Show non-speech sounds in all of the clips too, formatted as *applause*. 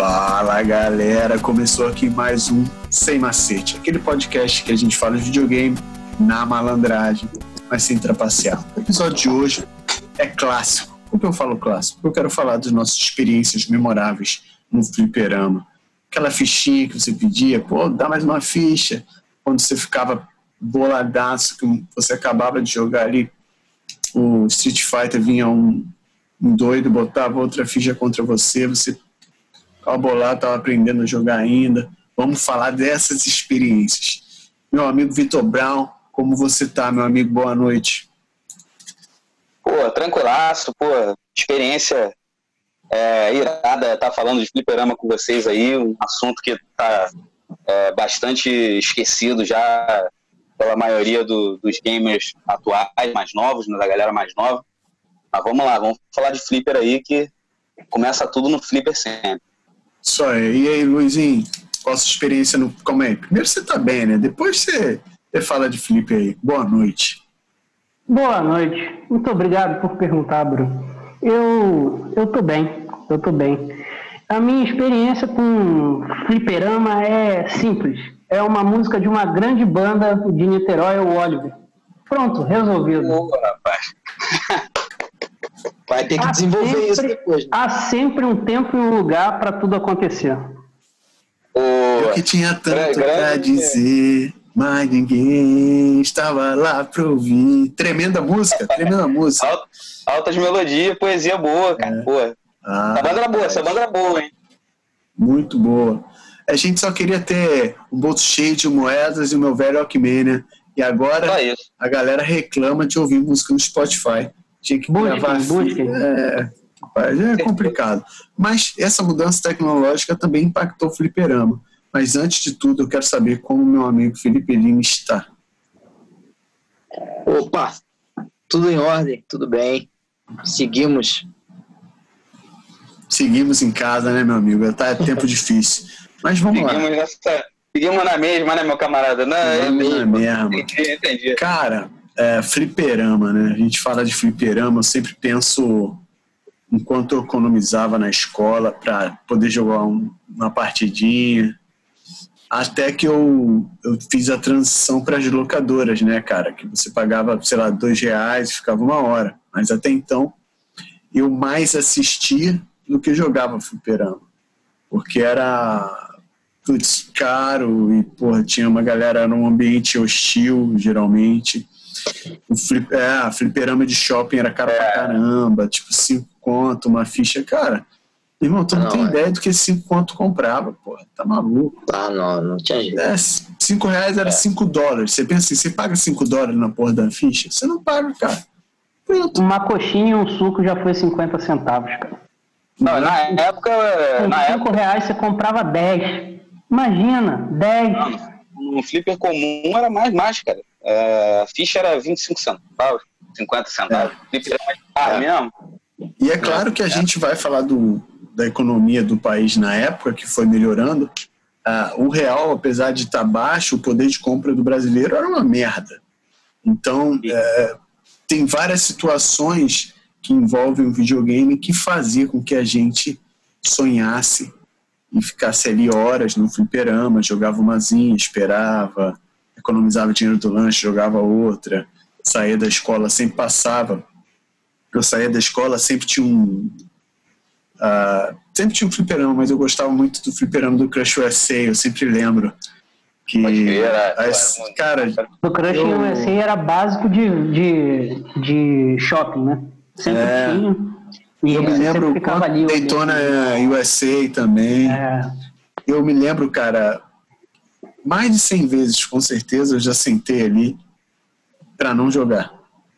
Fala galera, começou aqui mais um Sem Macete, aquele podcast que a gente fala de videogame na malandragem, mas sem trapacear. O episódio de hoje é clássico. Por que eu falo clássico? Eu quero falar das nossas experiências memoráveis no fliperama. Aquela fichinha que você pedia, pô, dá mais uma ficha. Quando você ficava boladaço, que você acabava de jogar ali o Street Fighter, vinha um, um doido, botava outra ficha contra você, você bolado, estava aprendendo a jogar ainda. Vamos falar dessas experiências. Meu amigo Vitor Brown, como você tá, meu amigo? Boa noite. Pô, tranquilaço, pô, experiência é, irada tá falando de fliperama com vocês aí, um assunto que tá é, bastante esquecido já pela maioria do, dos gamers atuais, mais novos, né, da galera mais nova. Mas vamos lá, vamos falar de flipper aí que começa tudo no flipper sempre. Isso aí. E aí, Luizinho, qual a sua experiência no. Como é? Primeiro você tá bem, né? Depois você, você fala de flipper aí. Boa noite. Boa noite. Muito obrigado por perguntar, Bruno. Eu, eu tô bem, eu tô bem. A minha experiência com fliperama é simples. É uma música de uma grande banda de Niterói, o Oliver. Pronto, resolvido. Boa, rapaz. Vai ter que há desenvolver sempre, isso depois. Né? Há sempre um tempo e um lugar para tudo acontecer. Eu que tinha tanto para dizer, mas ninguém estava lá para ouvir. Tremenda música, tremenda *laughs* música. altas melodias, poesia boa, cara. É. Pô. Ah, essa banda era boa, essa banda era boa, hein? Muito boa. A gente só queria ter o um bolso cheio de moedas e o meu velho Walkman, né? E agora a galera reclama de ouvir música no Spotify. Tinha que busque, gravar. Busque. É, é complicado. Mas essa mudança tecnológica também impactou o fliperama. Mas antes de tudo, eu quero saber como meu amigo Felipe Lima está. Opa, tudo em ordem, tudo bem. Seguimos. Seguimos em casa, né, meu amigo? Tá é tempo *laughs* difícil. Mas vamos seguimos lá. Nessa, seguimos na mesma, né, meu camarada? Não, é mesmo. na mesma. Entendi, entendi. Cara, é, fliperama, né? A gente fala de fliperama, eu sempre penso enquanto eu economizava na escola para poder jogar um, uma partidinha. Até que eu, eu fiz a transição para as locadoras, né, cara? Que você pagava, sei lá, dois reais e ficava uma hora. Mas até então eu mais assistia do que jogava fliperama. Porque era putz, caro e, porra, tinha uma galera num ambiente hostil, geralmente. O flip, é, a fliperama de shopping era caro é. pra caramba, tipo, cinco conto, uma ficha, cara. Irmão, tu não, não tem é. ideia do que cinco conto comprava, porra. Tá maluco. Ah, não, não tinha jeito. É, cinco reais era é. cinco dólares. Você pensa assim, você paga cinco dólares na porra da ficha? Você não paga, cara. Pronto. Uma coxinha e um suco já foi 50 centavos, cara. Não, na época. Com na cinco época... reais você comprava 10. Imagina, 10. no flipper comum era mais, mais, cara. É, a ficha era 25 centavos, 50 centavos. É. Flipper era mais caro é. mesmo. E é claro que a gente vai falar do, da economia do país na época, que foi melhorando. Uh, o real, apesar de estar tá baixo, o poder de compra do brasileiro era uma merda. Então, é, tem várias situações que envolvem o videogame que fazia com que a gente sonhasse e ficasse ali horas no fliperama, jogava umazinha, esperava, economizava dinheiro do lanche, jogava outra, saía da escola, sempre passava. Eu saía da escola, sempre tinha um. Uh, sempre tinha um fliperama, mas eu gostava muito do fliperama do Crush USA, eu sempre lembro. Que, as, cara, o Crush eu, USA era básico de, de, de shopping, né? Sempre é, tinha. E eu me lembro quando Daytona USA também. É. Eu me lembro, cara, mais de 100 vezes, com certeza, eu já sentei ali para não jogar.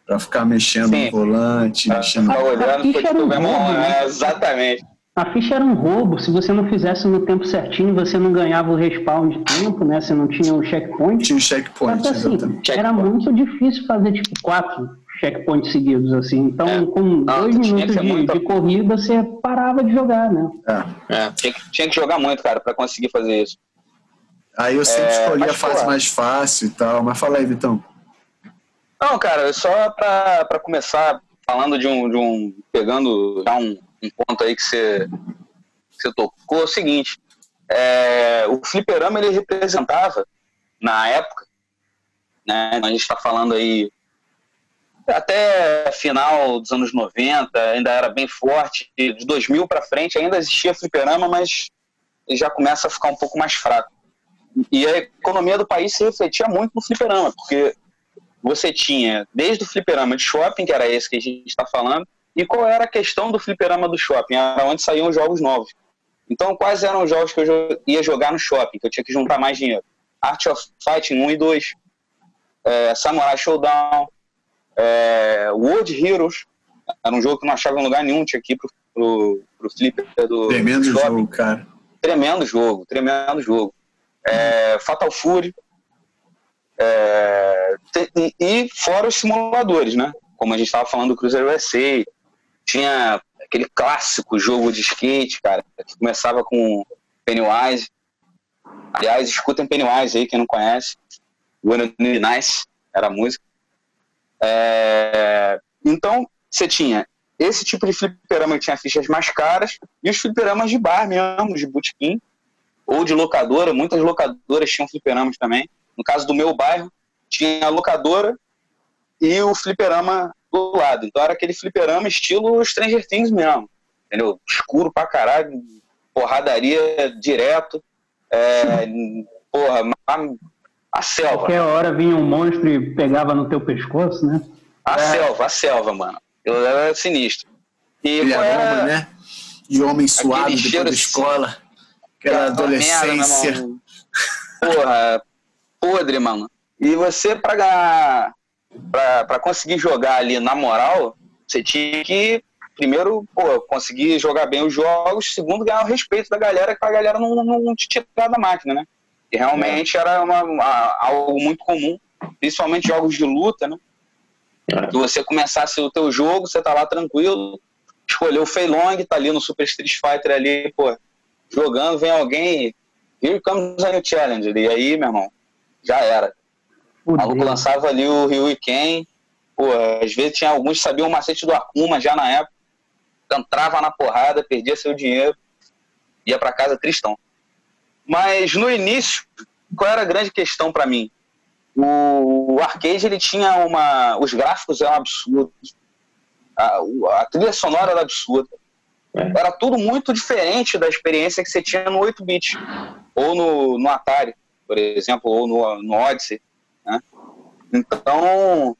Para ficar mexendo Sim. no volante, pra mexendo no... olhando, um roubo, né? Exatamente. A ficha era um roubo, se você não fizesse no tempo certinho, você não ganhava o respawn de tempo, né? Você não tinha o checkpoint. Tinha o checkpoint, assim, exatamente. Era muito difícil fazer, tipo, quatro checkpoints seguidos, assim. Então, é. com não, dois minutos de, muito... de, corrida, você parava de jogar, né? É. é. Tinha, que, tinha, que, jogar muito, cara, para conseguir fazer isso. Aí eu sempre é, escolhi a fase mais fácil e tal, mas fala aí, Vitão. Não, cara, só para começar falando de um, de um. pegando já um, um ponto aí que você, você tocou é o seguinte: é, o fliperama ele representava, na época, né, a gente está falando aí até final dos anos 90, ainda era bem forte, de 2000 para frente ainda existia fliperama, mas já começa a ficar um pouco mais fraco. E a economia do país se refletia muito no fliperama, porque você tinha desde o fliperama de shopping, que era esse que a gente está falando, e qual era a questão do fliperama do shopping? Era onde saíam os jogos novos. Então, quais eram os jogos que eu ia jogar no shopping, que eu tinha que juntar mais dinheiro? Art of Fighting 1 e 2, é, Samurai Showdown, é, World Heroes, era um jogo que não achava em lugar nenhum, tinha aqui pro, pro, pro flipper do Tremendo shopping. jogo, cara. Tremendo jogo, tremendo jogo. É, Fatal Fury, é, e, e, fora os simuladores, né? Como a gente estava falando do Cruiser USA, tinha aquele clássico jogo de skate, cara, que começava com Pennywise. Aliás, escutem Pennywise aí, quem não conhece. Wanna Nice era a música. É, então, você tinha esse tipo de fliperama que tinha fichas mais caras e os fliperamas de bar mesmo, de botequim ou de locadora. Muitas locadoras tinham fliperamas também. No caso do meu bairro, tinha a locadora e o fliperama do lado. Então era aquele fliperama estilo Stranger Things mesmo. Entendeu? Escuro pra caralho, porradaria direto. É, porra, a, a selva. Qualquer hora vinha um monstro e pegava no teu pescoço, né? A é. selva, a selva, mano. Eu era sinistro. E era... né? E homem suado depois da escola. Aquela adolescência. Merda, porra, podre, mano. E você, pra ganhar, pra, pra conseguir jogar ali na moral, você tinha que, primeiro, pô, conseguir jogar bem os jogos, segundo, ganhar o respeito da galera, que a galera não, não, não te tirar da máquina, né? Que realmente era uma, uma, algo muito comum, principalmente jogos de luta, né? É. Que você começasse o teu jogo, você tá lá tranquilo, escolheu o Fei Long, tá ali no Super Street Fighter ali, pô, jogando, vem alguém, here comes a new challenge, e aí, meu irmão, já era. O maluco lançava ali o Ryu e Ken. Pô, às vezes tinha alguns que sabiam o macete do Akuma já na época. Entrava na porrada, perdia seu dinheiro, ia para casa tristão. Mas no início, qual era a grande questão para mim? O, arcade ele tinha uma. Os gráficos eram absurdos. A, a trilha sonora era absurda. É. Era tudo muito diferente da experiência que você tinha no 8-bit. Ou no, no Atari, por exemplo, ou no, no Odyssey. Né? Então,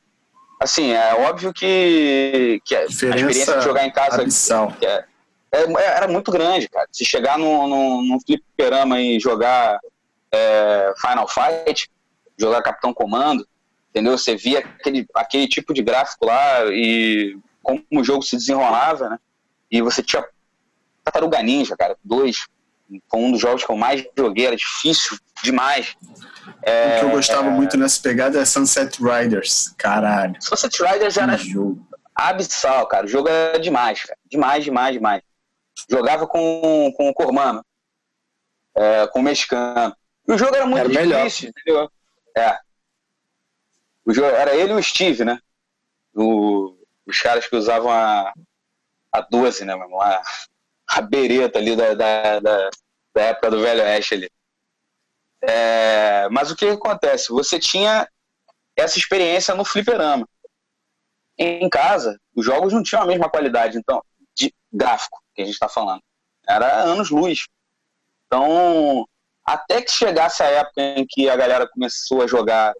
assim, é óbvio que, que a experiência de jogar em casa é, é, é, era muito grande, cara. Se chegar num, num, num fliperama e jogar é, Final Fight, jogar Capitão Comando, entendeu? Você via aquele, aquele tipo de gráfico lá e como o jogo se desenrolava, né? E você tinha Tartaruga Ninja, cara, dois, foi um dos jogos que eu mais joguei, era difícil demais. É, o que eu gostava é... muito nessa pegada é Sunset Riders, caralho. Sunset Riders era jogo. abissal, cara. O jogo era demais, cara. Demais, demais, demais. Jogava com, com o Cormano, é, com o mexicano. E o jogo era muito era difícil, entendeu? É. O jogo, era ele e o Steve, né? O, os caras que usavam a, a 12, né, meu A, a bereta ali da, da, da, da época do Velho Oeste ali. É, mas o que acontece? Você tinha essa experiência no fliperama. Em casa, os jogos não tinham a mesma qualidade, então, de gráfico que a gente está falando. Era anos-luz. Então, até que chegasse a época em que a galera começou a jogar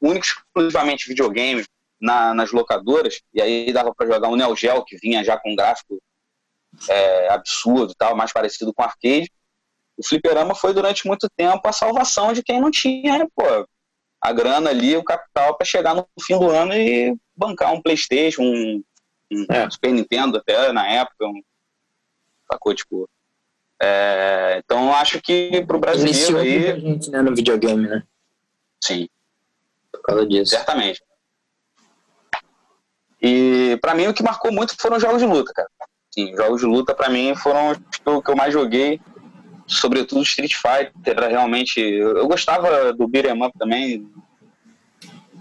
único exclusivamente videogame na, nas locadoras, e aí dava para jogar um Neo Geo, que vinha já com um gráfico é, absurdo tal, mais parecido com arcade. O fliperama foi durante muito tempo a salvação de quem não tinha, pô, a grana ali, o capital para chegar no fim do ano e bancar um PlayStation, um, um é. Super Nintendo até na época, um, sacou, tipo. É, então acho que pro brasileiro Iniciou aí. gente, né, no videogame, né? Sim. Por causa disso. Certamente. E para mim o que marcou muito foram os jogos de luta, cara. Sim, jogos de luta para mim foram o que eu mais joguei, sobretudo Street Fighter, era realmente. Eu gostava do beat'em up também,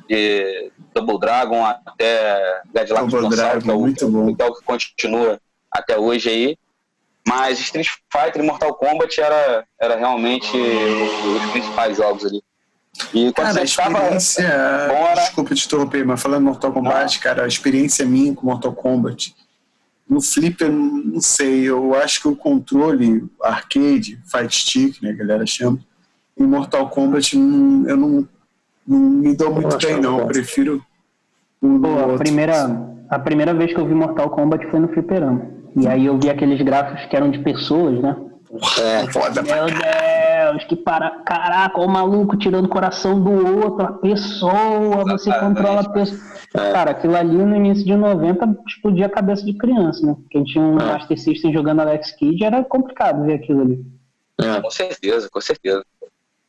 de Double Dragon até Cadillac Double Dragon, que é o, que é o que continua até hoje aí. Mas Street Fighter e Mortal Kombat era, era realmente os principais jogos ali. E quando cara, a experiência. Estava... Desculpa te interromper, mas falando Mortal Kombat, não. cara, a experiência minha com Mortal Kombat. No Flipper, não sei, eu acho que o controle arcade, Fight Stick, né, a galera chama, em Mortal Kombat eu não, não me dou muito bem, não. Eu prefiro. Pô, a primeira, a primeira vez que eu vi Mortal Kombat foi no Fliperama. E aí eu vi aqueles gráficos que eram de pessoas, né? É, foda Meu Deus, que para... Caraca, o maluco tirando o coração do outro, a pessoa, você controla a pessoa. É. Cara, aquilo ali no início de 90 explodia a cabeça de criança, né? Porque a gente tinha um é. Master System jogando Alex Kidd, era complicado ver aquilo ali. É. Com certeza, com certeza.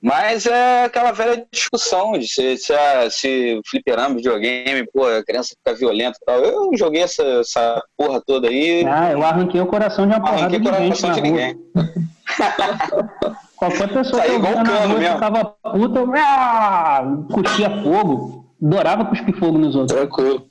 Mas é aquela velha discussão de se, se, se o fliperama, videogame, pô, a criança fica violenta e tal. Eu joguei essa, essa porra toda aí. Ah, eu arranquei o coração de uma porrada arranquei de o coração de ninguém. *laughs* Qualquer pessoa Saiu que eu na rua ficava puta, ah, cuspia fogo. Adorava cuspir fogo nos outros. Tranquilo.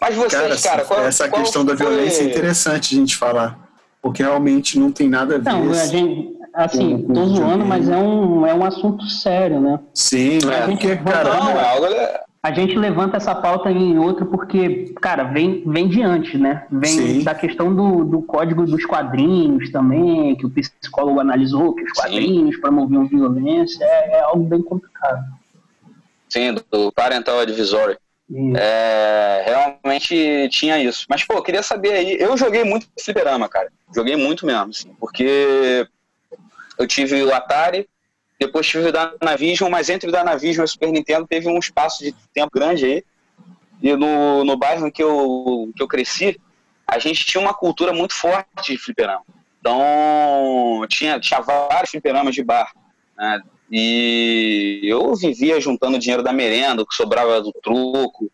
Mas vocês, cara, cara qual, essa qual questão foi... da violência é interessante a gente falar. Porque realmente não tem nada a ver. Não, a gente, assim, com, tô zoando, mas é um, é um assunto sério, né? Sim, é, porque, cara, não, é a gente levanta essa pauta em outro porque, cara, vem, vem diante, né? Vem Sim. da questão do, do código dos quadrinhos também, que o psicólogo analisou, que os quadrinhos Sim. promoviam violência, é, é, algo bem complicado. Sim, do Parental Advisory. É, realmente tinha isso. Mas, pô, queria saber aí. Eu joguei muito fliperama, cara. Joguei muito mesmo, assim, porque eu tive o Atari, depois tive o Danavision, mas entre o Danavision e o Super Nintendo teve um espaço de tempo grande aí. E no, no bairro que eu, que eu cresci, a gente tinha uma cultura muito forte de fliperama. Então, tinha, tinha vários fliperamas de bar. Né? E eu vivia juntando dinheiro da merenda, o que sobrava do truco,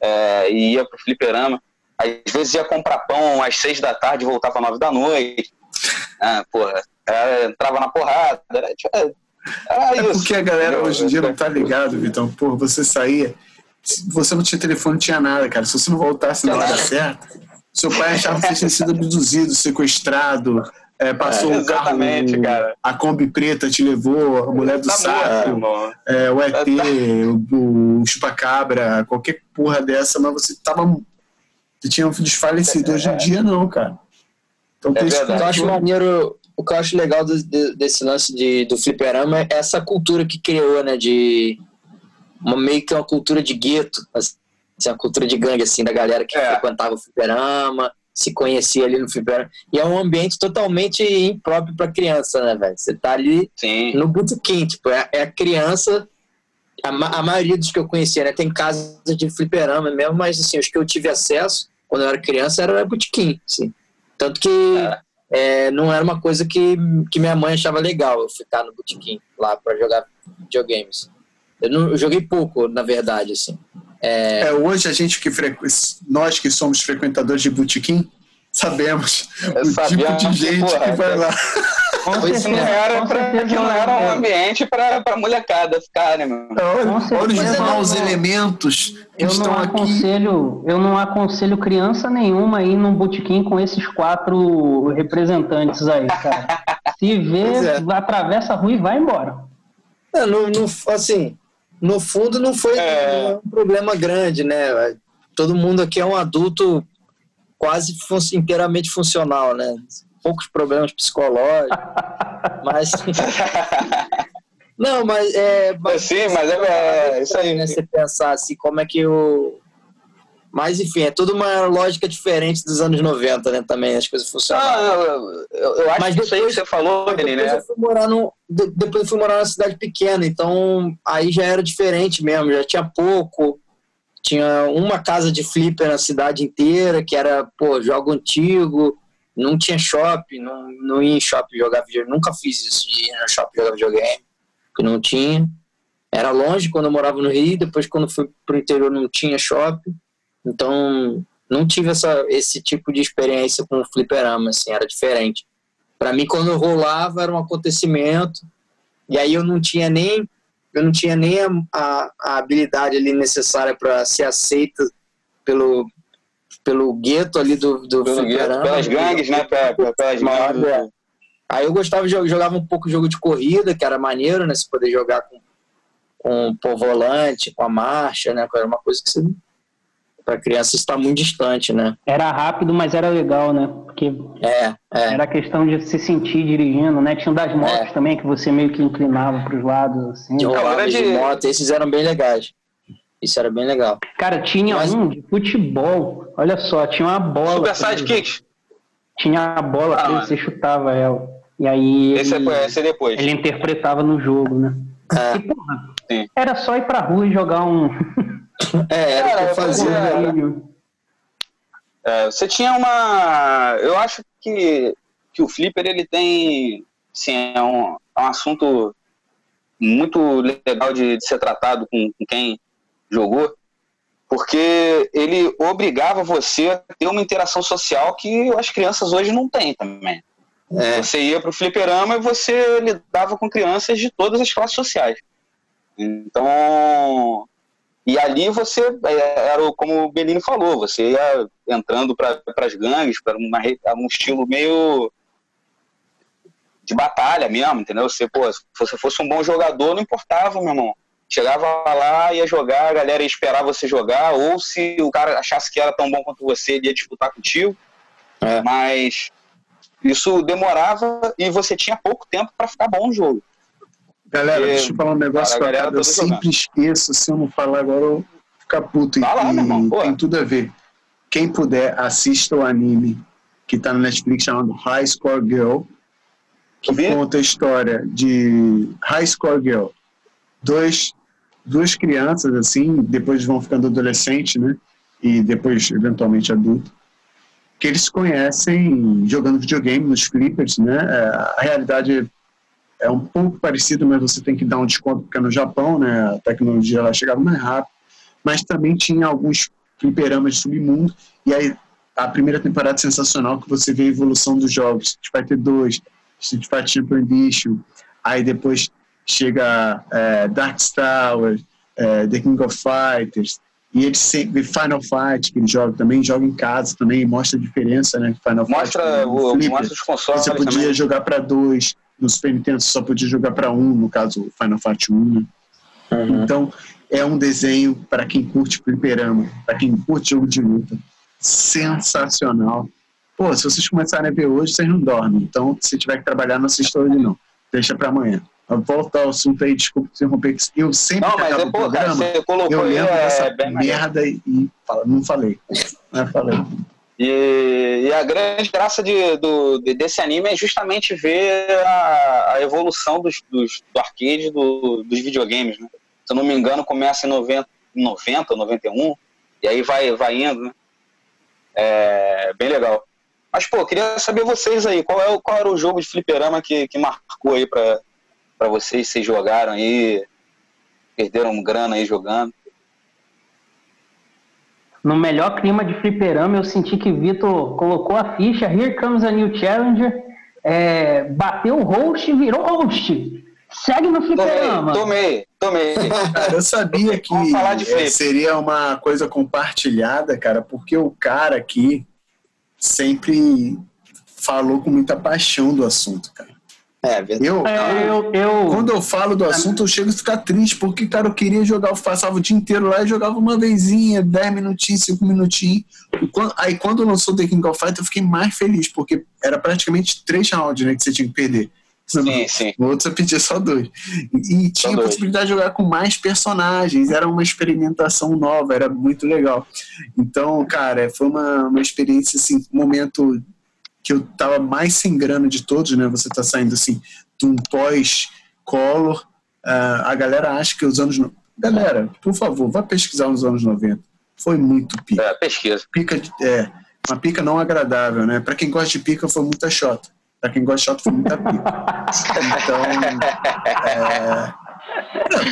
é, e ia pro fliperama. Às vezes ia comprar pão às seis da tarde voltava às nove da noite. Ah, porra, é, entrava na porrada. Era, era é isso. porque a galera hoje em dia não tá ligado, Vitão. Pô, você saía, você não tinha telefone, não tinha nada, cara. Se você não voltasse na hora certa, seu pai achava que você tinha sido abduzido, sequestrado, é, passou é, o carro, cara. a Kombi preta te levou, a mulher do tá saco, é, o ET, tá, tá. o, o chupacabra, qualquer porra dessa, mas você tava. Você tinha desfalecido. Hoje em dia, não, cara. Então, é eu acho maneiro o que eu acho legal do, desse lance de, do fliperama é essa cultura que criou, né? De uma, meio que uma cultura de gueto, assim, uma cultura de gangue, assim, da galera que é. frequentava o fliperama, se conhecia ali no fliperama. E é um ambiente totalmente impróprio para criança, né, velho? Você tá ali Sim. no botequim, tipo, é, é a criança. A, a, maioria dos que eu conhecia, né? Tem casas de fliperama mesmo, mas assim, os que eu tive acesso quando eu era criança era botequim, assim. Tanto que. É é, não era uma coisa que, que minha mãe achava legal eu ficar no botequim lá para jogar videogames. Eu, não, eu joguei pouco, na verdade, assim. É... é hoje a gente que frequ... nós que somos frequentadores de botequim sabemos eu o tipo de gente que, porra, que vai lá. Isso não era, pra, não era um ambiente para a molecada ficar, né, mano? Olha, olha os maus elementos que eu estão não aconselho, aqui. Eu não aconselho criança nenhuma a ir num botequim com esses quatro representantes aí, cara. *laughs* Se vê, é. atravessa a rua e vai embora. É, no, no, assim, no fundo não foi é. um problema grande, né? Todo mundo aqui é um adulto quase fun inteiramente funcional, né? poucos problemas psicológicos, *laughs* mas. *laughs* Não, mas é. Mas, Sim, mas é, é isso aí. Né, você pensar assim, como é que o. Mas enfim, é tudo uma lógica diferente dos anos 90, né? Também as coisas funcionam. Não, eu, eu, eu acho mas que depois, isso aí que você falou, depois né? Eu fui morar no, depois eu fui morar numa cidade pequena, então aí já era diferente mesmo, já tinha pouco. Tinha uma casa de flipper na cidade inteira, que era, pô, jogo antigo não tinha shopping, não, não ia em shopping jogar videogame. Nunca fiz isso de ir no shopping jogar videogame, porque não tinha. Era longe quando eu morava no Rio, depois quando fui pro interior não tinha shopping. Então, não tive essa, esse tipo de experiência com o fliperama, assim, era diferente. Para mim, quando eu rolava, era um acontecimento, e aí eu não tinha nem eu não tinha nem a, a, a habilidade ali necessária para ser aceita pelo pelo gueto ali do, do pelo gueto, pelas gangues, né? Pelas gangues. É. Aí eu gostava de jogava um pouco jogo de corrida, que era maneiro, né? Se poder jogar com, com o volante, com a marcha, né? Era uma coisa que você para criança está muito distante, né? Era rápido, mas era legal, né? Porque é, é. era questão de se sentir dirigindo, né? Tinha um das motos é. também que você meio que inclinava para os lados, assim. De rolava de moto, esses eram bem legais. Isso era bem legal. Cara, tinha mas... um de futebol. Olha só, tinha uma bola. Super Sidekicks. Tinha a bola, ah, você chutava ela. E aí. Esse, ele, é, esse é depois. Ele interpretava no jogo, né? É. E, porra, era só ir pra rua e jogar um. *laughs* É, era Cara, o que eu fazia. É, você tinha uma. Eu acho que, que o Flipper ele tem. Sim, é um, é um assunto muito legal de, de ser tratado com, com, quem jogou, porque ele obrigava você a ter uma interação social que as crianças hoje não têm também. É. Você ia para o fliperama e você lidava com crianças de todas as classes sociais. Então, e ali você, é, era como o Benini falou, você ia entrando para as gangues, para um estilo meio de batalha mesmo, entendeu? Você, pô, se você fosse um bom jogador, não importava, meu irmão. Chegava lá, ia jogar, a galera ia esperar você jogar, ou se o cara achasse que era tão bom quanto você, ele ia disputar contigo. É. Mas isso demorava e você tinha pouco tempo para ficar bom no jogo. Galera, deixa eu falar um negócio cara, cara eu sempre jogando. esqueço, se eu não falar agora eu vou ficar puto. e, irmão, tem tudo a ver. Quem puder, assista o anime que está no Netflix chamado High Score Girl, que conta a história de High Score Girl. Dois, duas crianças, assim, depois vão ficando adolescentes, né? E depois, eventualmente, adultos que eles conhecem jogando videogame nos flippers, né? É, a realidade é um pouco parecido, mas você tem que dar um desconto porque é no Japão, né? A tecnologia lá chegava mais rápido. Mas também tinha alguns fliperamas de submundo. E aí a primeira temporada é sensacional que você vê a evolução dos jogos. Street Fighter 2, Street Fighter Champion Edition. Aí depois chega é, Dark Tower, é, The King of Fighters. E ele sempre, Final Fight, que ele joga também, joga em casa também, mostra a diferença, né? Final mostra, Fight, o, mostra os consoles. Você podia também. jogar para dois, no Super Nintendo você só podia jogar para um, no caso Final Fight 1. Né? Uhum. Então, é um desenho para quem curte fliperama, para quem curte jogo de luta. Sensacional. Pô, se vocês começarem a ver hoje, vocês não dormem. Então, se tiver que trabalhar, não assista hoje, não. Deixa para amanhã. Volta ao assunto aí, desculpa se interromper, eu sempre não, mas é, pô, programa, cara, eu lembro é, dessa merda e, e fala, não falei. *laughs* Não falei. E, e, a grande graça de, do, desse anime é justamente ver a, a evolução dos, dos, do arcade do, dos videogames, né? Se eu não me engano, começa em 90, 90 91, e aí vai, vai indo, né? É bem legal. Mas, pô, queria saber vocês aí, qual, é, qual era o jogo de fliperama que, que marcou aí pra, pra vocês, vocês jogaram aí, perderam grana aí jogando? No melhor clima de fliperama, eu senti que Vitor colocou a ficha, Here Comes a New Challenger, é, bateu o host e virou host. Segue no fliperama. Tomei, tomei, tomei. *laughs* Cara, eu sabia que é, seria uma coisa compartilhada, cara, porque o cara aqui sempre falou com muita paixão do assunto, cara. É, eu, é, eu, eu, Quando eu falo do assunto, eu chego a ficar triste, porque, cara, eu queria jogar, eu passava o dia inteiro lá e jogava uma vezinha, 10 minutinhos, 5 minutinhos. Quando, aí quando lançou The King of Fighters, eu fiquei mais feliz, porque era praticamente três rounds né, que você tinha que perder. Sim, sim. No outro você pedia só dois. E, e tinha a possibilidade de jogar com mais personagens, era uma experimentação nova, era muito legal. Então, cara, foi uma, uma experiência, assim, um momento que eu tava mais sem grana de todos, né? Você tá saindo assim de um pós-color. Uh, a galera acha que os anos. No... Galera, por favor, vá pesquisar nos anos 90. Foi muito pica. É, pesquisa. Pica, é, uma pica não agradável, né? Para quem gosta de pica, foi muita shot. Para quem gosta de shot, foi muita pica. então. É,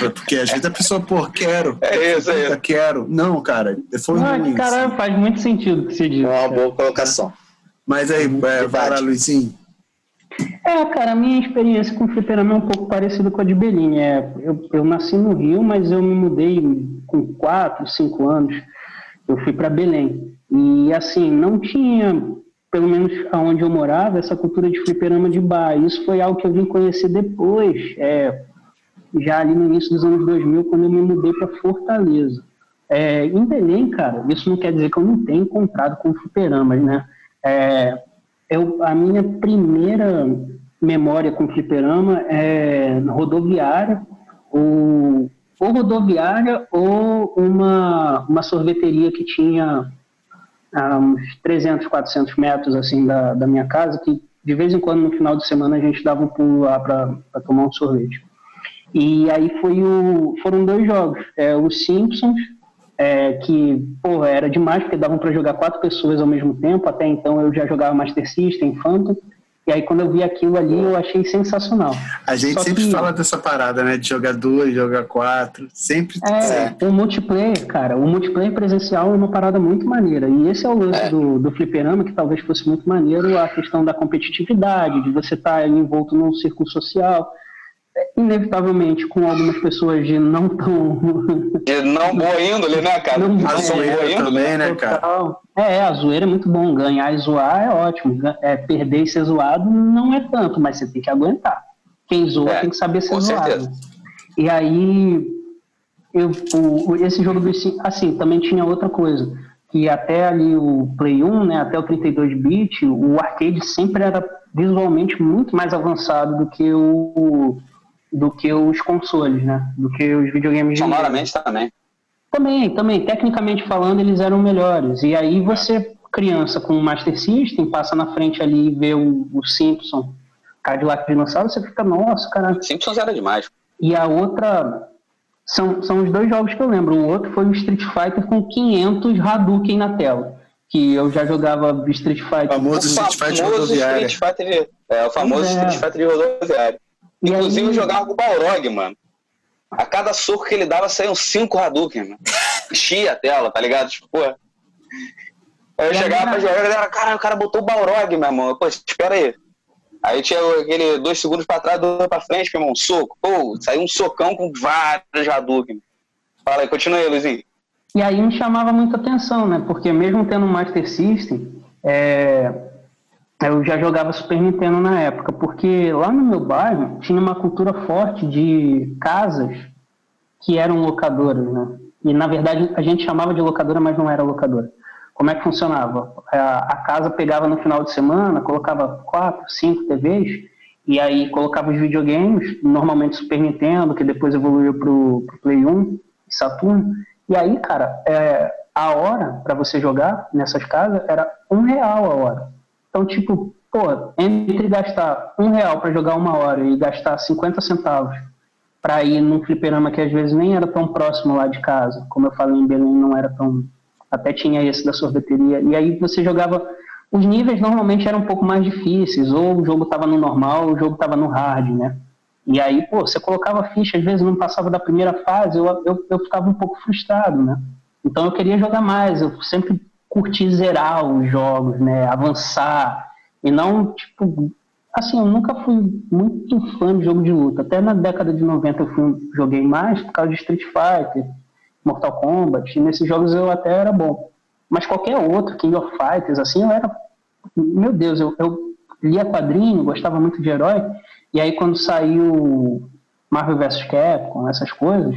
é, porque às vezes a pessoa, pô, quero. É isso aí. Quero. Não, cara, foi não, ruim. Cara, assim. faz muito sentido o que você diz. É uma boa colocação. Mas aí, é, vai lá, Luizinho. É, cara, a minha experiência com o fliperama é um pouco parecida com a de Belini. É, eu, eu nasci no Rio, mas eu me mudei com 4, 5 anos. Eu fui para Belém. E assim, não tinha, pelo menos aonde eu morava, essa cultura de fliperama de bar. Isso foi algo que eu vim conhecer depois, é, já ali no início dos anos 2000, quando eu me mudei para Fortaleza. É, em Belém, cara, isso não quer dizer que eu não tenha encontrado com fliperamas, né? É, eu, a minha primeira memória com fliperama é rodoviária, ou, ou rodoviária ou uma, uma sorveteria que tinha a uns 300, 400 metros assim da, da minha casa, que de vez em quando no final de semana a gente dava um pulo lá para tomar um sorvete. E aí foi o, foram dois jogos, é, os Simpsons, é, que porra, era demais porque davam para jogar quatro pessoas ao mesmo tempo. Até então eu já jogava Master System, Phantom. E aí quando eu vi aquilo ali, eu achei sensacional. A gente Só sempre que... fala dessa parada, né? De jogar duas, jogar quatro. Sempre. É, o multiplayer, cara, o multiplayer presencial é uma parada muito maneira. E esse é o lance é. Do, do fliperama, que talvez fosse muito maneiro, a questão da competitividade, de você estar tá envolto num círculo social inevitavelmente com algumas pessoas de não tão. De não boa índole, né, cara? Não, a zoeira também, né, cara? É, a zoeira é muito bom. Ganhar e zoar é ótimo. É, perder e ser zoado não é tanto, mas você tem que aguentar. Quem zoa é, tem que saber ser zoado. Certeza. E aí, eu, o, esse jogo do assim, também tinha outra coisa. Que até ali o Play 1, né, até o 32-bit, o arcade sempre era visualmente muito mais avançado do que o, do que os consoles, né? Do que os videogames. Sonoramente também. Também, também. Tecnicamente falando, eles eram melhores. E aí você, criança com o Master System, passa na frente ali e vê o, o Simpson, Cadillac Dinossauro, você fica, nossa, cara. Simpsons era demais. E a outra. São, são os dois jogos que eu lembro. O outro foi o Street Fighter com 500 Hadouken na tela. Que eu já jogava Street Fighter. O famoso Street Fighter rodoviário. Street Fighter, é, o famoso é. Street Fighter rodoviário. Inclusive, aí... eu jogava com o Balrog, mano. A cada soco que ele dava, saíam cinco Hadouken, mano. Enchia a tela, tá ligado? Tipo, pô. Aí eu chegava pra jogar, e galera, cara, o cara botou o Balrog, meu irmão. Pô, espera aí. Aí tinha aquele dois segundos pra trás, dois pra frente, meu irmão, soco. Pô, saiu um socão com vários Hadouken. Fala aí, continua aí, Luizinho. E aí me chamava muita atenção, né? Porque mesmo tendo um Master System, é, eu já jogava Super Nintendo na época, porque lá no meu bairro tinha uma cultura forte de casas que eram locadoras, né? E na verdade a gente chamava de locadora, mas não era locadora. Como é que funcionava? A, casa pegava no final de semana, colocava quatro, cinco TVs, e aí colocava os videogames, normalmente Super Nintendo, que depois evoluiu pro, pro Play 1, Saturno. E aí, cara, é, a hora para você jogar nessas casas era um real a hora. Então, tipo, pô, entre gastar um real para jogar uma hora e gastar 50 centavos para ir num fliperama que às vezes nem era tão próximo lá de casa, como eu falei em Belém, não era tão. Até tinha esse da sorveteria. E aí você jogava. Os níveis normalmente eram um pouco mais difíceis, ou o jogo estava no normal, ou o jogo estava no hard, né? E aí, pô, você colocava ficha, às vezes não passava da primeira fase, eu, eu, eu ficava um pouco frustrado, né? Então eu queria jogar mais, eu sempre curtir zerar os jogos, né? Avançar. E não, tipo, assim, eu nunca fui muito fã de jogo de luta. Até na década de 90 eu fui, joguei mais por causa de Street Fighter, Mortal Kombat. E nesses jogos eu até era bom. Mas qualquer outro, King of Fighters, assim, eu era. Meu Deus, eu, eu lia quadrinho, gostava muito de herói. E aí quando saiu Marvel vs Capcom, essas coisas,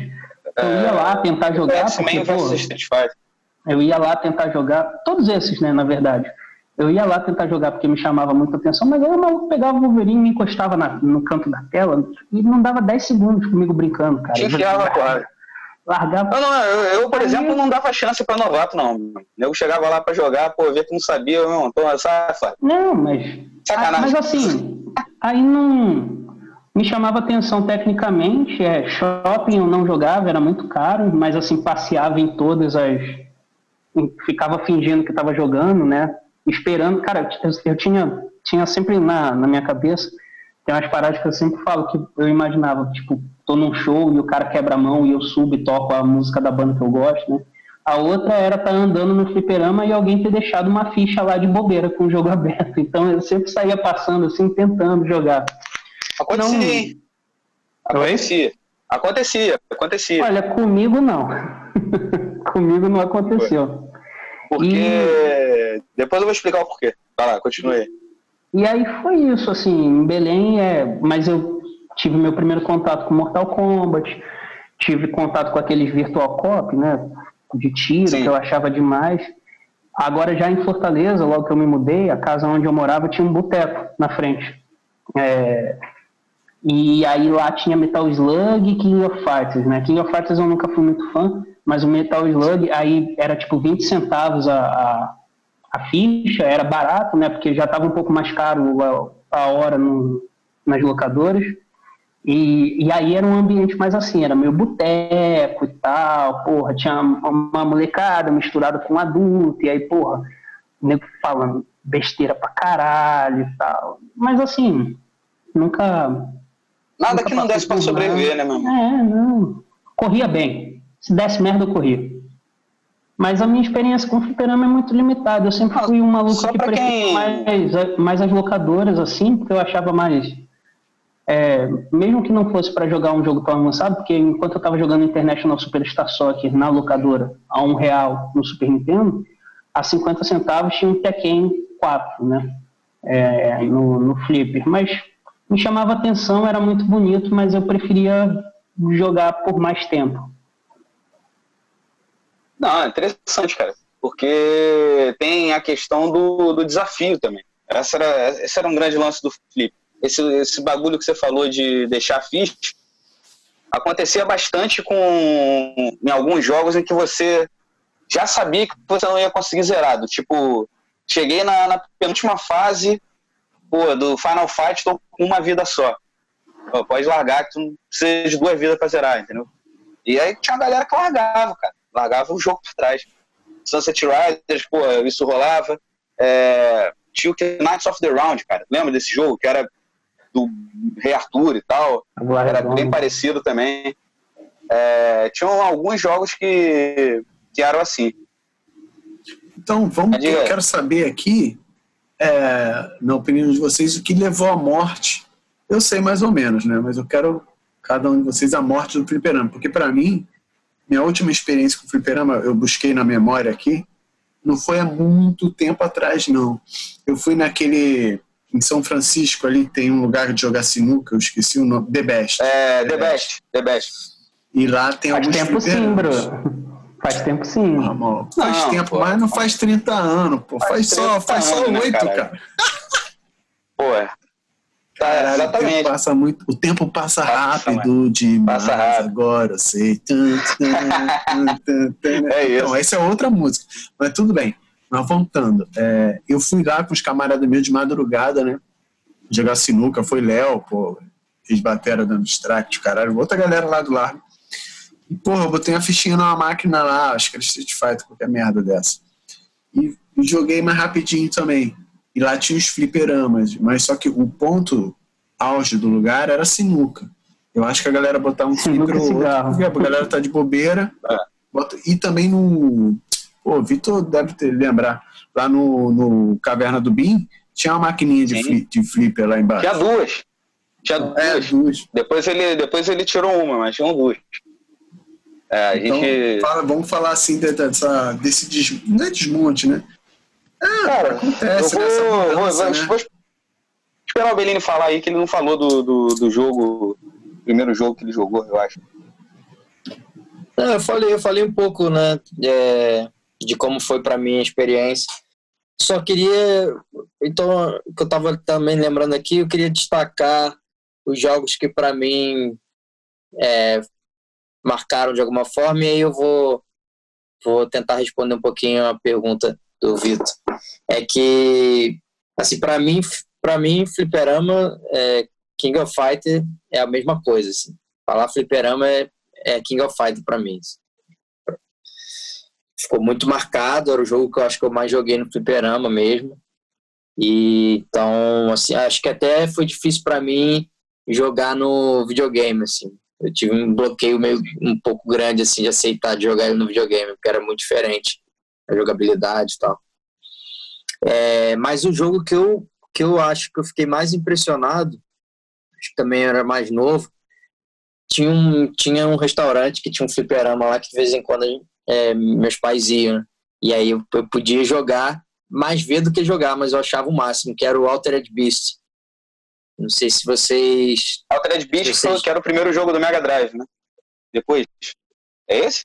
eu ia lá tentar jogar. Porque, pô, Street Fighter. Eu ia lá tentar jogar, todos esses, né, na verdade. Eu ia lá tentar jogar porque me chamava muita atenção, mas aí o maluco pegava o Wolverine e me encostava na, no canto da tela e não dava 10 segundos comigo brincando, cara. Te enfiava, *laughs* claro. Largava. Não, não, eu, eu por aí... exemplo, não dava chance pra novato, não. Eu chegava lá pra jogar, pô, via que não sabia, não, então, sabe? Não, mas. Sacanagem. Mas assim, aí não me chamava atenção tecnicamente. É, shopping eu não jogava, era muito caro, mas assim, passeava em todas as ficava fingindo que estava jogando, né? Esperando. Cara, eu, eu, tinha, tinha sempre na, na minha cabeça, tem umas paradas que eu sempre falo que eu imaginava, tipo, tô num show e o cara quebra a mão e eu subo e toco a música da banda que eu gosto, né? A outra era estar tá andando no fliperama e alguém ter deixado uma ficha lá de bobeira com o jogo *laughs* aberto. Então eu sempre saía passando assim, tentando jogar. Acontecia. Não... Acontecia. Acontecia, acontecia. Olha, comigo não. *laughs* comigo não aconteceu. Porque. E... Depois eu vou explicar o porquê. Vai lá, continue. E aí foi isso, assim, em Belém, é, mas eu tive meu primeiro contato com Mortal Kombat, tive contato com aqueles Virtual Cop, né? De tiro, Sim. que eu achava demais. Agora, já em Fortaleza, logo que eu me mudei, a casa onde eu morava tinha um boteco na frente. É, e aí lá tinha Metal Slug e King of Fighters, né? King of Fighters eu nunca fui muito fã, mas o Metal Slug aí era tipo 20 centavos a, a, a ficha, era barato, né? Porque já estava um pouco mais caro a, a hora no, nas locadoras. E, e aí era um ambiente mais assim, era meio boteco e tal, porra, tinha uma molecada misturada com um adulto, e aí, porra, nego falando besteira pra caralho e tal. Mas assim, nunca. Nada nunca que não desse pra sobreviver, né, meu irmão? É, não. Corria bem. Se desse merda, eu corria. Mas a minha experiência com o fliperama é muito limitada. Eu sempre fui um maluco que preferia quem... mais, mais as locadoras, assim, porque eu achava mais é, mesmo que não fosse para jogar um jogo tão avançado, porque enquanto eu estava jogando International Superstar Soccer na locadora a um real no Super Nintendo, a 50 centavos tinha um Tekken 4, né? É, no, no Flipper. Mas me chamava atenção, era muito bonito, mas eu preferia jogar por mais tempo. Não, é interessante, cara, porque tem a questão do, do desafio também. Essa era, esse era um grande lance do Flip esse, esse bagulho que você falou de deixar ficha, acontecia bastante com em alguns jogos em que você já sabia que você não ia conseguir zerado. Tipo, cheguei na, na penúltima fase pô, do Final Fight, tô com uma vida só. Pô, pode largar que tu não precisa de duas vidas pra zerar, entendeu? E aí tinha uma galera que largava, cara. Largava o jogo por trás. Sunset Riders, pô, isso rolava. É, tinha o Knights of the Round, cara. Lembra desse jogo? Que era do Rei Arthur e tal. Agora era bem parecido também. É, tinham alguns jogos que, que eram assim. Então, vamos, eu quero saber aqui, é, na opinião de vocês, o que levou à morte. Eu sei mais ou menos, né? Mas eu quero, cada um de vocês, a morte do fliperama. Porque, para mim, minha última experiência com o fliperama, eu busquei na memória aqui, não foi há muito tempo atrás, não. Eu fui naquele em São Francisco ali tem um lugar de jogar sinuca, eu esqueci o nome, The Best. É, The, Best. The Best. E lá tem faz alguns tempo sim, bro. Faz tempo sim. Ah, faz não, tempo, pô, mas não faz 30 anos, pô. Faz, faz só, faz só 8, né, cara. Pô, é. Tá, exatamente. O tempo passa, muito, o tempo passa, passa rápido demais passa rápido. agora, eu sei. *laughs* é isso. Então, essa é outra música. Mas tudo bem. Mas voltando, é, eu fui lá com os camaradas meus de madrugada, né? Jogar sinuca, foi Léo, pô, fiz batera dando strike, caralho, outra galera lá do lado. E, porra, eu botei uma fichinha numa máquina lá, acho que era Street Fighter, qualquer merda dessa. E joguei mais rapidinho também. E lá tinha os fliperamas, mas só que o ponto auge do lugar era sinuca. Eu acho que a galera botava um flipper ou outro, porque a galera tá de bobeira. É. Bota, e também no, Pô, Vitor deve ter, lembrar, lá no, no Caverna do Bim, tinha uma maquininha de, flip, de flipper lá embaixo. Tinha duas. Tinha é, duas. duas. Depois, ele, depois ele tirou uma, mas tinha duas. É, então, gente... fala, vamos falar assim dessa, desse des, não é desmonte, né? É, Cara, acontece. Eu vou, mudança, vou, né? vou, esperar o Belini falar aí, que ele não falou do, do, do jogo, primeiro jogo que ele jogou, eu acho. Não, eu falei, eu falei um pouco, né? É, de como foi para mim a experiência. Só queria, então, que eu estava também lembrando aqui, eu queria destacar os jogos que para mim é, marcaram de alguma forma, e aí eu vou, vou tentar responder um pouquinho a pergunta do Vitor. É que, assim, para mim, para mim, fliperama, é, King of Fighter é a mesma coisa. Assim. Falar fliperama é, é King of Fighter para mim. Assim ficou muito marcado, era o jogo que eu acho que eu mais joguei no fliperama mesmo. E então, assim, acho que até foi difícil para mim jogar no videogame, assim. Eu tive um bloqueio meio um pouco grande assim de aceitar de jogar no videogame, porque era muito diferente a jogabilidade e tal. É, mas o jogo que eu que eu acho que eu fiquei mais impressionado, acho que também era mais novo, tinha um, tinha um restaurante que tinha um fliperama lá que de vez em quando é, meus pais iam. E aí eu, eu podia jogar, mais ver do que jogar, mas eu achava o máximo, que era o Altered Beast. Não sei se vocês. Altered Beast vocês... que era o primeiro jogo do Mega Drive, né? Depois. É esse?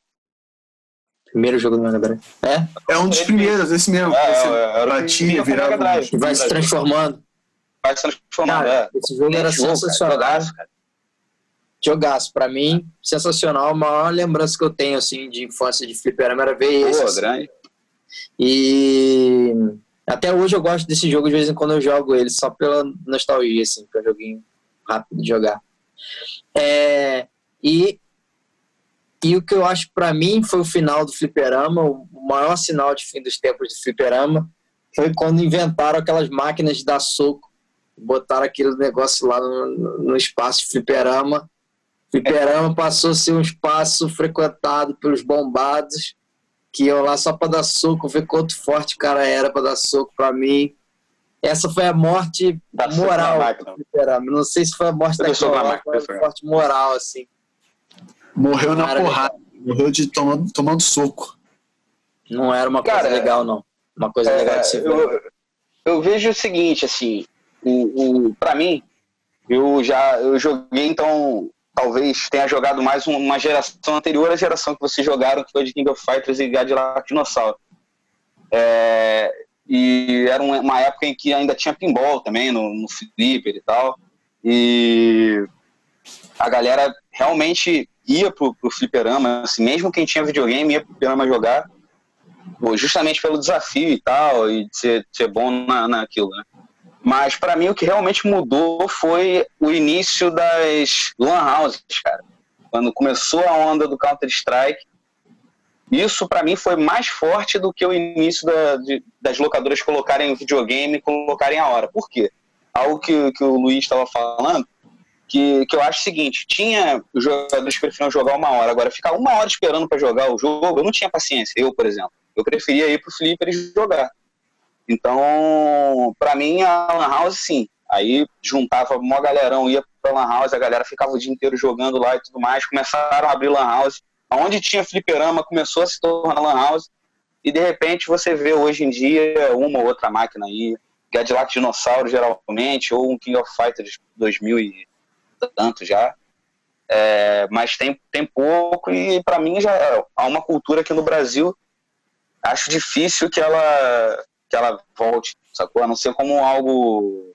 Primeiro jogo do Mega Drive. É? É um dos primeiros, esse mesmo. É, esse é, batia, virava. Vai se transformando. Vai se transformando, cara, é. Esse jogo era sensacional. Cara. Jogaço, pra mim, sensacional. A maior lembrança que eu tenho, assim, de infância de fliperama era ver esse. Pô, grande. E até hoje eu gosto desse jogo, de vez em quando eu jogo ele, só pela nostalgia, assim, que é um joguinho rápido de jogar. É, e, e o que eu acho para mim foi o final do fliperama, o maior sinal de fim dos tempos do fliperama, foi quando inventaram aquelas máquinas de dar soco, botaram aquele negócio lá no, no espaço de fliperama. Fliperama passou a ser um espaço frequentado pelos bombados que iam lá só para dar soco, ver quanto forte o cara era para dar soco para mim. Essa foi a morte da moral. Não sei se foi a morte da foi a morte moral, assim. Morreu na porrada, legal. morreu de tomando, tomando soco. Não era uma cara, coisa legal, não. Uma coisa é, legal de se ver. Eu, eu, vejo o seguinte, assim, o, o, para mim, eu já eu joguei então talvez tenha jogado mais uma geração anterior à geração que vocês jogaram, que foi de King of Fighters e Cadillac Dinossauro. É, e era uma época em que ainda tinha pinball também no, no Flipper e tal. E a galera realmente ia pro, pro fliperama, assim, mesmo quem tinha videogame ia pro fliperama jogar, justamente pelo desafio e tal, e de ser, de ser bom na, naquilo, né? Mas para mim o que realmente mudou foi o início das lan houses, cara. Quando começou a onda do Counter Strike, isso para mim foi mais forte do que o início da, de, das locadoras colocarem videogame e colocarem a hora. Por quê? Algo que, que o Luiz estava falando, que, que eu acho o seguinte: tinha os jogadores que preferiam jogar uma hora, agora ficar uma hora esperando para jogar o jogo, eu não tinha paciência, eu, por exemplo. Eu preferia ir pro Flipper e jogar. Então, para mim, a Lan House, sim. Aí juntava uma galerão, ia pra Lan House, a galera ficava o dia inteiro jogando lá e tudo mais. Começaram a abrir Lan House. Onde tinha fliperama, começou a se tornar Lan House. E de repente você vê hoje em dia uma ou outra máquina aí, Cadillac Dinossauro geralmente, ou um King of Fighters 2000 e tanto já. É, mas tem, tem pouco e para mim já há uma cultura aqui no Brasil acho difícil que ela que ela volte, sacou? A não ser como algo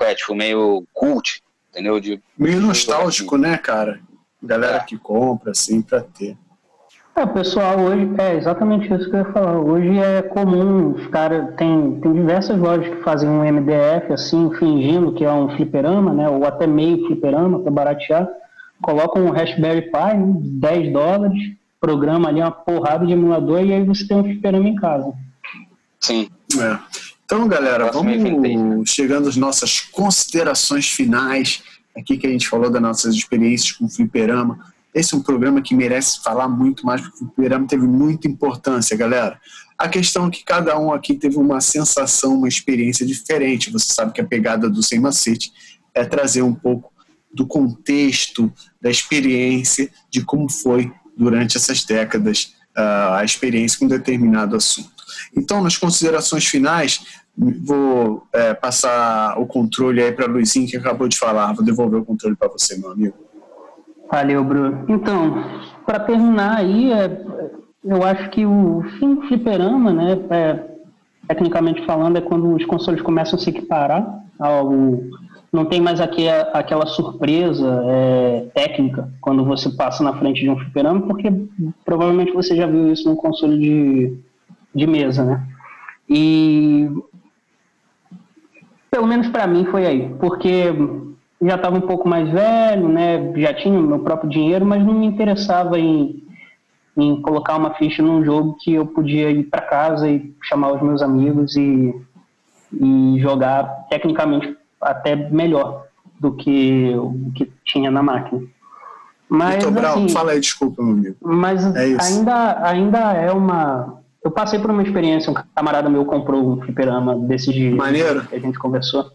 é, tipo, meio cult, entendeu? De, meio nostálgico, né, cara? Galera é. que compra, assim, pra ter. É, pessoal, hoje é exatamente isso que eu ia falar. Hoje é comum, os caras tem, tem diversas lojas que fazem um MDF assim, fingindo que é um fliperama, né? Ou até meio fliperama, para baratear. Colocam um Raspberry Pi, 10 dólares, programa ali uma porrada de emulador e aí você tem um fliperama em casa. Sim. É. Então, galera, vamos chegando às nossas considerações finais. Aqui que a gente falou das nossas experiências com o Fliperama. Esse é um programa que merece falar muito mais, porque o Fliperama teve muita importância, galera. A questão é que cada um aqui teve uma sensação, uma experiência diferente. Você sabe que a pegada do Sem Macete é trazer um pouco do contexto, da experiência, de como foi durante essas décadas uh, a experiência com determinado assunto. Então, nas considerações finais, vou é, passar o controle aí para Luizinho, que acabou de falar. Vou devolver o controle para você, meu amigo. Valeu, Bruno. Então, para terminar aí, é, eu acho que o fim do fliperama, né, é, tecnicamente falando, é quando os consoles começam a se equiparar ao não tem mais aqui aquela surpresa é, técnica quando você passa na frente de um fliperama, porque provavelmente você já viu isso num console de, de mesa, né? E pelo menos para mim foi aí, porque já estava um pouco mais velho, né? Já tinha meu próprio dinheiro, mas não me interessava em, em colocar uma ficha num jogo que eu podia ir para casa e chamar os meus amigos e, e jogar tecnicamente até melhor do que o que tinha na máquina. Mas, Vitor Brown, assim, fala aí, desculpa, meu amigo. Mas é ainda, ainda é uma. Eu passei por uma experiência, um camarada meu comprou um fliperama desses dias Maneiro. que a gente conversou.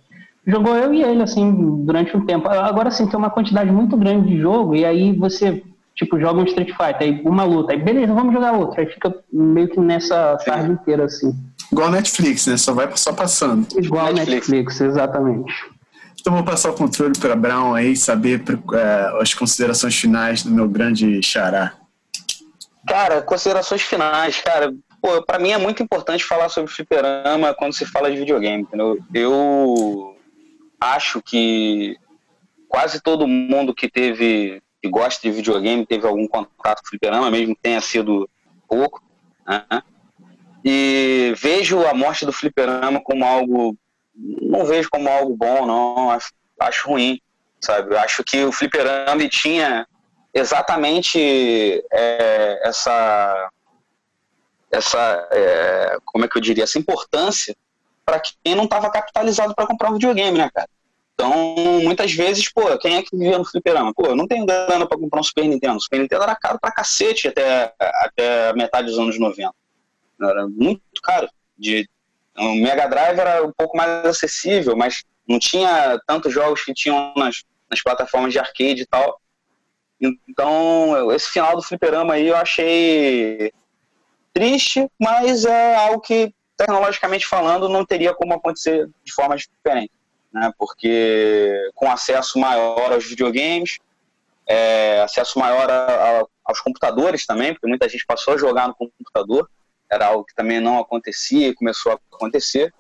Jogou eu e ele, assim, durante um tempo. Agora, sim, tem uma quantidade muito grande de jogo, e aí você, tipo, joga um Street Fighter, aí uma luta, aí beleza, vamos jogar outra. Aí fica meio que nessa Sim. tarde inteira, assim. Igual Netflix, né? Só vai só passando. Igual Netflix, Netflix exatamente. Então vou passar o controle para Brown aí, saber é, as considerações finais do meu grande xará. Cara, considerações finais, cara. Pô, pra mim é muito importante falar sobre fliperama quando se fala de videogame, entendeu? Eu acho que quase todo mundo que teve, que gosta de videogame, teve algum contato com fliperama, mesmo que tenha sido pouco, né? E vejo a morte do fliperama como algo não vejo como algo bom, não. Acho, acho ruim, sabe? Acho que o fliperama tinha exatamente é, essa, essa é, como é que eu diria, essa importância para quem não estava capitalizado para comprar um videogame, né, cara? Então, muitas vezes, pô, quem é que vivia no fliperama? Pô, eu não tenho grana para comprar um Super Nintendo. O Super Nintendo era caro pra cacete até, até metade dos anos 90. Era muito caro. De o Mega Drive era um pouco mais acessível, mas não tinha tantos jogos que tinham nas, nas plataformas de arcade e tal. Então, esse final do fliperama aí eu achei triste, mas é algo que, tecnologicamente falando, não teria como acontecer de forma diferente. Né? Porque com acesso maior aos videogames, é, acesso maior a, a, aos computadores também, porque muita gente passou a jogar no computador, era algo que também não acontecia e começou a acontecer.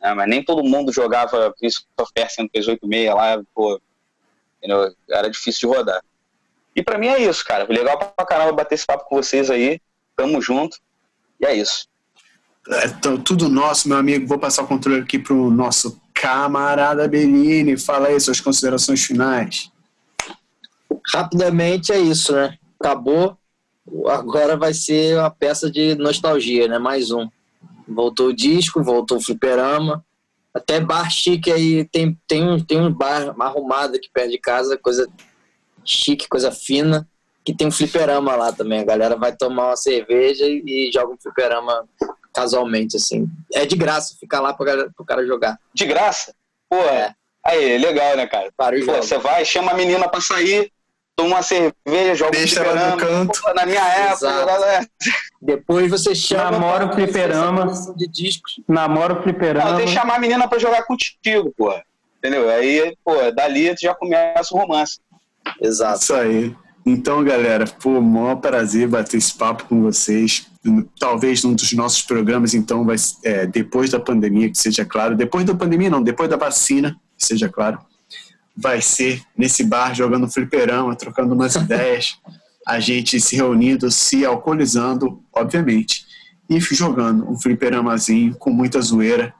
Né? Mas nem todo mundo jogava Prince of Persia no P86 lá, pô, era difícil de rodar. E para mim é isso, cara. Legal pra caramba bater esse papo com vocês aí. Tamo junto. E é isso. É tudo nosso, meu amigo. Vou passar o controle aqui pro nosso camarada Bellini. Fala aí suas considerações finais. Rapidamente é isso, né? Acabou agora vai ser uma peça de nostalgia, né? Mais um. Voltou o disco, voltou o fliperama. Até bar chique aí, tem, tem, um, tem um bar arrumado aqui perto de casa, coisa chique, coisa fina, que tem um fliperama lá também. A galera vai tomar uma cerveja e, e joga um fliperama casualmente, assim. É de graça ficar lá para o cara jogar. De graça? Pô, é. Aí, legal, né, cara? Para Pô, você vai, chama a menina para sair, toma uma cerveja, joga Deixa ela no canto. na minha época. Depois você chama. Namora o fliperama. De discos. Namora o fliperama. Não, tem que chamar a menina pra jogar contigo, pô. Entendeu? Aí, pô, dali tu já começa o romance. Exato. Isso aí. Então, galera, foi um maior prazer bater esse papo com vocês. Talvez num dos nossos programas, então, vai é, depois da pandemia, que seja claro. Depois da pandemia, não, depois da vacina, que seja claro vai ser nesse bar jogando fliperama, trocando umas *laughs* ideias, a gente se reunindo, se alcoolizando, obviamente, e jogando um fliperamazinho com muita zoeira,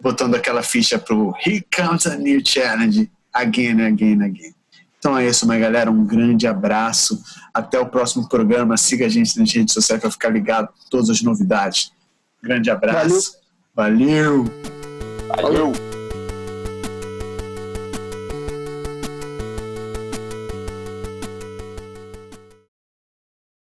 botando aquela ficha pro Here Comes a New Challenge, again, again, again. Então é isso, minha galera. Um grande abraço. Até o próximo programa. Siga a gente nas redes sociais para ficar ligado todas as novidades. Grande abraço. Valeu. Valeu. Valeu.